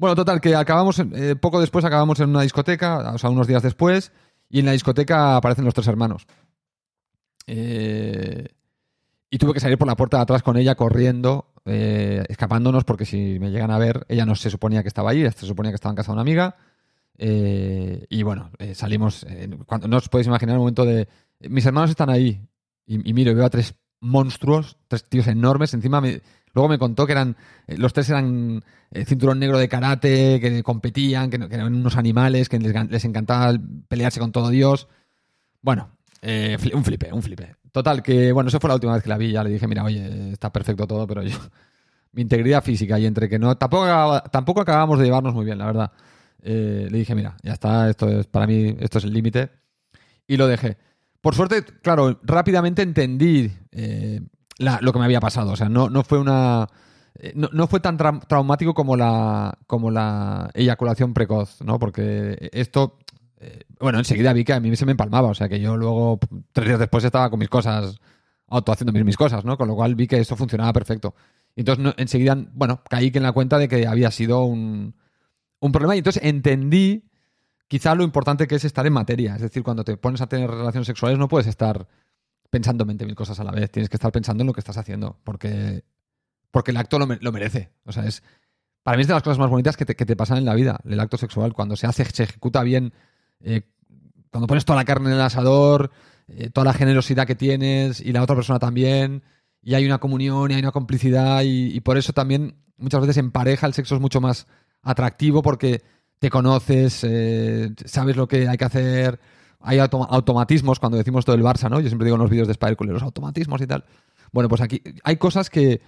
bueno, total, que acabamos, eh, poco después acabamos en una discoteca, o sea, unos días después, y en la discoteca aparecen los tres hermanos. Eh, y tuve que salir por la puerta de atrás con ella corriendo eh, escapándonos porque si me llegan a ver, ella no se suponía que estaba ahí, se suponía que estaba en casa de una amiga. Eh, y bueno, eh, salimos. no os podéis imaginar el momento de. Mis hermanos están ahí. Y, miro, veo a tres monstruos, tres tíos enormes. Encima, luego me contó que eran. los tres eran cinturón negro de karate, que competían, que, eran unos animales, que les, encantaba pelearse con todo Dios. Bueno, un flipe, un flipe. Total, que bueno, esa fue la última vez que la vi. Ya le dije, mira, oye, está perfecto todo, pero yo. *laughs* Mi integridad física y entre que no. Tampoco, tampoco acabamos de llevarnos muy bien, la verdad. Eh, le dije, mira, ya está, esto es para mí, esto es el límite. Y lo dejé. Por suerte, claro, rápidamente entendí eh, lo que me había pasado. O sea, no, no fue una. Eh, no, fue tan traumático como la, como la eyaculación precoz, ¿no? Porque esto eh, bueno, enseguida vi que a mí se me empalmaba, o sea que yo luego, tres días después, estaba con mis cosas, auto haciendo mis, cosas, ¿no? Con lo cual vi que eso funcionaba perfecto. Y entonces, enseguida, bueno, caí en la cuenta de que había sido un, un problema y entonces entendí quizá lo importante que es estar en materia. Es decir, cuando te pones a tener relaciones sexuales no puedes estar pensando en mil cosas a la vez. Tienes que estar pensando en lo que estás haciendo porque, porque el acto lo, lo merece. O sea, es... Para mí es de las cosas más bonitas que te, que te pasan en la vida, el acto sexual. Cuando se hace, se ejecuta bien, eh, cuando pones toda la carne en el asador, eh, toda la generosidad que tienes y la otra persona también, y hay una comunión y hay una complicidad, y, por eso también muchas veces en pareja el sexo es mucho más atractivo porque te conoces, eh, sabes lo que hay que hacer, hay automatismos cuando decimos todo el Barça, ¿no? Yo siempre digo en los vídeos de Spider los automatismos y tal. Bueno, pues aquí hay cosas que,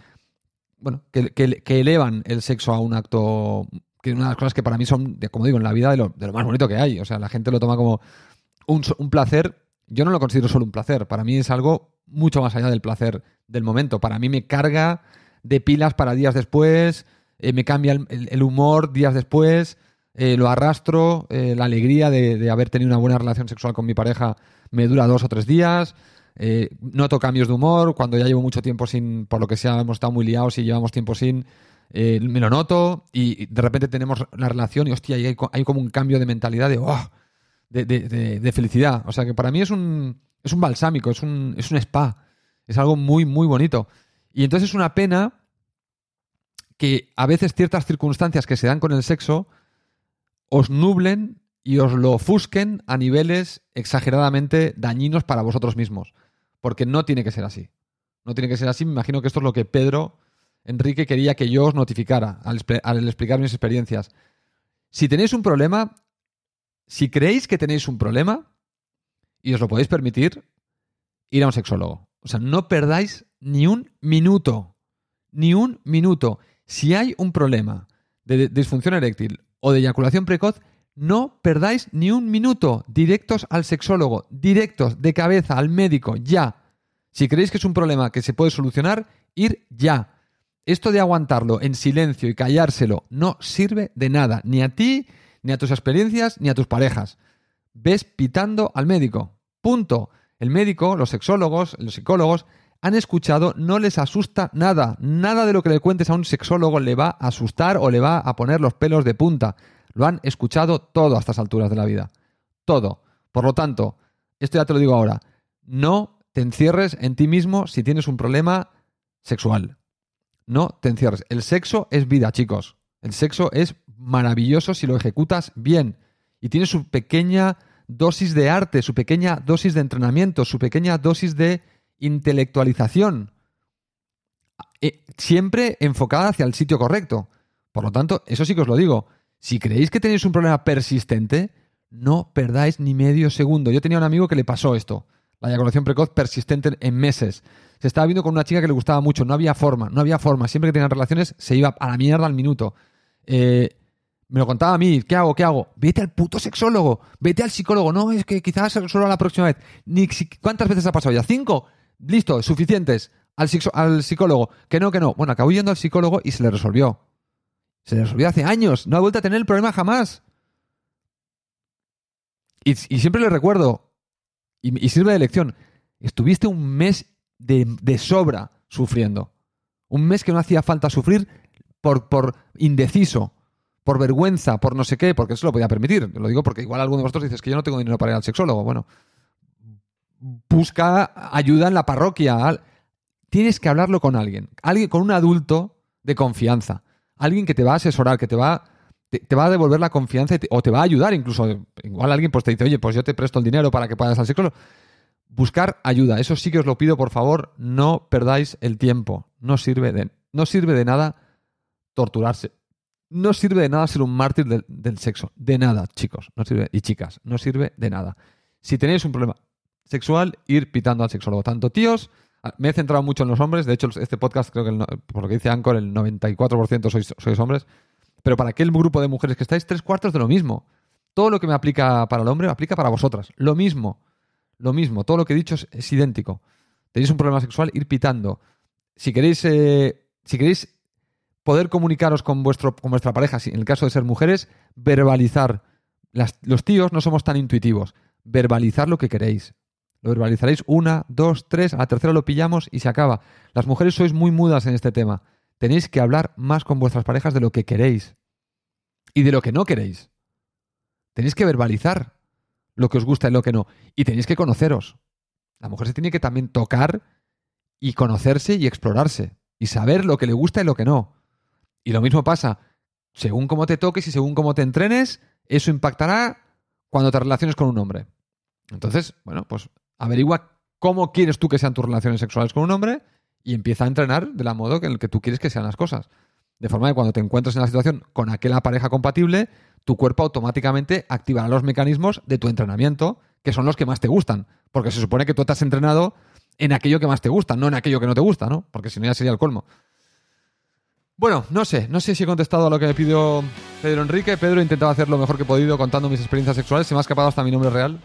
bueno, que, que elevan el sexo a un acto que es una de las cosas que para mí son, como digo, en la vida de lo, más bonito que hay. O sea, la gente lo toma como un, placer. Yo no lo considero solo un placer. Para mí es algo mucho más allá del placer del momento. Para mí me carga de pilas para días después, eh, me cambia el, humor días después, eh, lo arrastro, eh, la alegría de, haber tenido una buena relación sexual con mi pareja me dura dos o tres días. noto cambios de humor cuando ya llevo mucho tiempo sin, por lo que sea, hemos estado muy liados y llevamos tiempo sin. Eh, me lo noto y de repente tenemos la relación y hostia, hay, hay como un cambio de mentalidad de, oh, de, felicidad. O sea que para mí es un, es un balsámico, es un, es un spa, es algo muy, muy bonito. Y entonces es una pena que a veces ciertas circunstancias que se dan con el sexo os nublen y os lo ofusquen a niveles exageradamente dañinos para vosotros mismos. Porque no tiene que ser así. No tiene que ser así. Me imagino que esto es lo que Pedro Enrique quería que yo os notificara al, explicar mis experiencias. Si tenéis un problema, si creéis que tenéis un problema y os lo podéis permitir, ir a un sexólogo. O sea, no perdáis ni un minuto. Ni un minuto. Si hay un problema de disfunción eréctil o de eyaculación precoz, no perdáis ni un minuto. Directos al sexólogo, directos, de cabeza, al médico, ya. Si creéis que es un problema que se puede solucionar, ir ya. Esto de aguantarlo en silencio y callárselo no sirve de nada, ni a ti, ni a tus experiencias, ni a tus parejas. Ves pitando al médico. Punto. El médico, los sexólogos, los psicólogos han escuchado, no les asusta nada. Nada de lo que le cuentes a un sexólogo le va a asustar o le va a poner los pelos de punta. Lo han escuchado todo a estas alturas de la vida. Todo. Por lo tanto, esto ya te lo digo ahora, no te encierres en ti mismo si tienes un problema sexual. No te encierres. El sexo es vida, chicos. El sexo es maravilloso si lo ejecutas bien. Y tiene su pequeña dosis de arte, su pequeña dosis de entrenamiento, su pequeña dosis de intelectualización. Eh, siempre enfocada hacia el sitio correcto. Por lo tanto, eso sí que os lo digo. Si creéis que tenéis un problema persistente, no perdáis ni medio segundo. Yo tenía un amigo que le pasó esto, la eyaculación precoz persistente en meses. Se estaba viendo con una chica que le gustaba mucho, no había forma, no había forma. Siempre que tenían relaciones se iba a la mierda al minuto. Eh, me lo contaba a mí, ¿qué hago? ¿Qué hago? Vete al puto sexólogo, vete al psicólogo. No, es que quizás solo la próxima vez. ¿Cuántas veces ha pasado ya? ¿Cinco? Listo, suficientes. Al, al psicólogo. Que no, que no. Bueno, acabó yendo al psicólogo y se le resolvió. Se le resolvió hace años. No ha vuelto a tener el problema jamás. Y, siempre le recuerdo, y, sirve de lección, estuviste un mes de, sobra sufriendo. Un mes que no hacía falta sufrir por, por indeciso, por vergüenza, por no sé qué, porque eso lo podía permitir. Lo digo porque igual alguno de vosotros dices que yo no tengo dinero para ir al sexólogo. Bueno, busca ayuda en la parroquia. Tienes que hablarlo con alguien, alguien con un adulto de confianza, alguien que te va a asesorar, que te va te, va a devolver la confianza o te va a ayudar incluso. Igual alguien pues te dice, oye, pues yo te presto el dinero para que puedas al psicólogo. Buscar ayuda, eso sí que os lo pido, por favor, no perdáis el tiempo. No sirve de, no sirve de nada torturarse. No sirve de nada ser un mártir del, del sexo. De nada, chicos. No sirve, y chicas, no sirve de nada. Si tenéis un problema sexual, ir pitando al sexólogo. Tanto tíos, me he centrado mucho en los hombres. De hecho, este podcast, creo que por lo que dice Anchor, el 94% sois, sois hombres. Pero para aquel grupo de mujeres que estáis, tres cuartos de lo mismo. Todo lo que me aplica para el hombre aplica para vosotras. Lo mismo. Lo mismo. Todo lo que he dicho es, idéntico. Tenéis un problema sexual, ir pitando. Si queréis, eh, si queréis poder comunicaros con, vuestro, con vuestra pareja, en el caso de ser mujeres, verbalizar. los tíos no somos tan intuitivos. Verbalizar lo que queréis. Lo verbalizaréis una, dos, tres, a la tercera lo pillamos y se acaba. Las mujeres sois muy mudas en este tema. Tenéis que hablar más con vuestras parejas de lo que queréis y de lo que no queréis. Tenéis que verbalizar lo que os gusta y lo que no. Y tenéis que conoceros. La mujer se tiene que también tocar y conocerse y explorarse. Y saber lo que le gusta y lo que no. Y lo mismo pasa. Según cómo te toques y según cómo te entrenes, eso impactará cuando te relaciones con un hombre. Entonces, bueno, pues averigua cómo quieres tú que sean tus relaciones sexuales con un hombre y empieza a entrenar de la modo en el que tú quieres que sean las cosas. De forma que cuando te encuentres en la situación con aquella pareja compatible, tu cuerpo automáticamente activará los mecanismos de tu entrenamiento, que son los que más te gustan. Porque se supone que tú te has entrenado en aquello que más te gusta, no en aquello que no te gusta, ¿no? Porque si no ya sería el colmo. Bueno, no sé, no sé si he contestado a lo que me pidió Pedro Enrique. Pedro intentaba hacer lo mejor que he podido contando mis experiencias sexuales. Se me ha escapado hasta mi nombre real.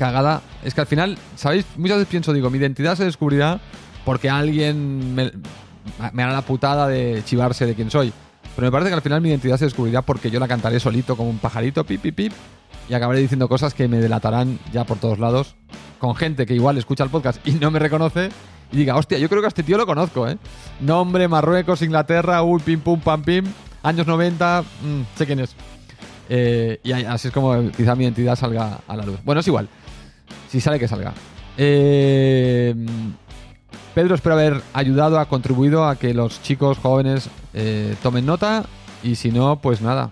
Cagada. Es que al final, ¿sabéis? Muchas veces pienso, digo, mi identidad se descubrirá porque alguien me, hará la putada de chivarse de quién soy. Pero me parece que al final mi identidad se descubrirá porque yo la cantaré solito como un pajarito, pip, pip, pip, y acabaré diciendo cosas que me delatarán ya por todos lados, con gente que igual escucha el podcast y no me reconoce, y diga, hostia, yo creo que a este tío lo conozco, ¿eh? Nombre, Marruecos, Inglaterra, uy, pim, pum, pam, pim, años 90, mm, sé quién es. Eh, y así es como quizá mi identidad salga a la luz. Bueno, es igual. Si sale, que salga. Eh, Pedro, espero haber ayudado, ha contribuido a que los chicos jóvenes eh, tomen nota y si no, pues nada,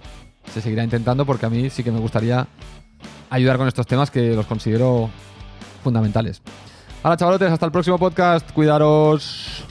se seguirá intentando porque a mí sí que me gustaría ayudar con estos temas que los considero fundamentales. Ahora, chavalotes, hasta el próximo podcast. Cuidaros.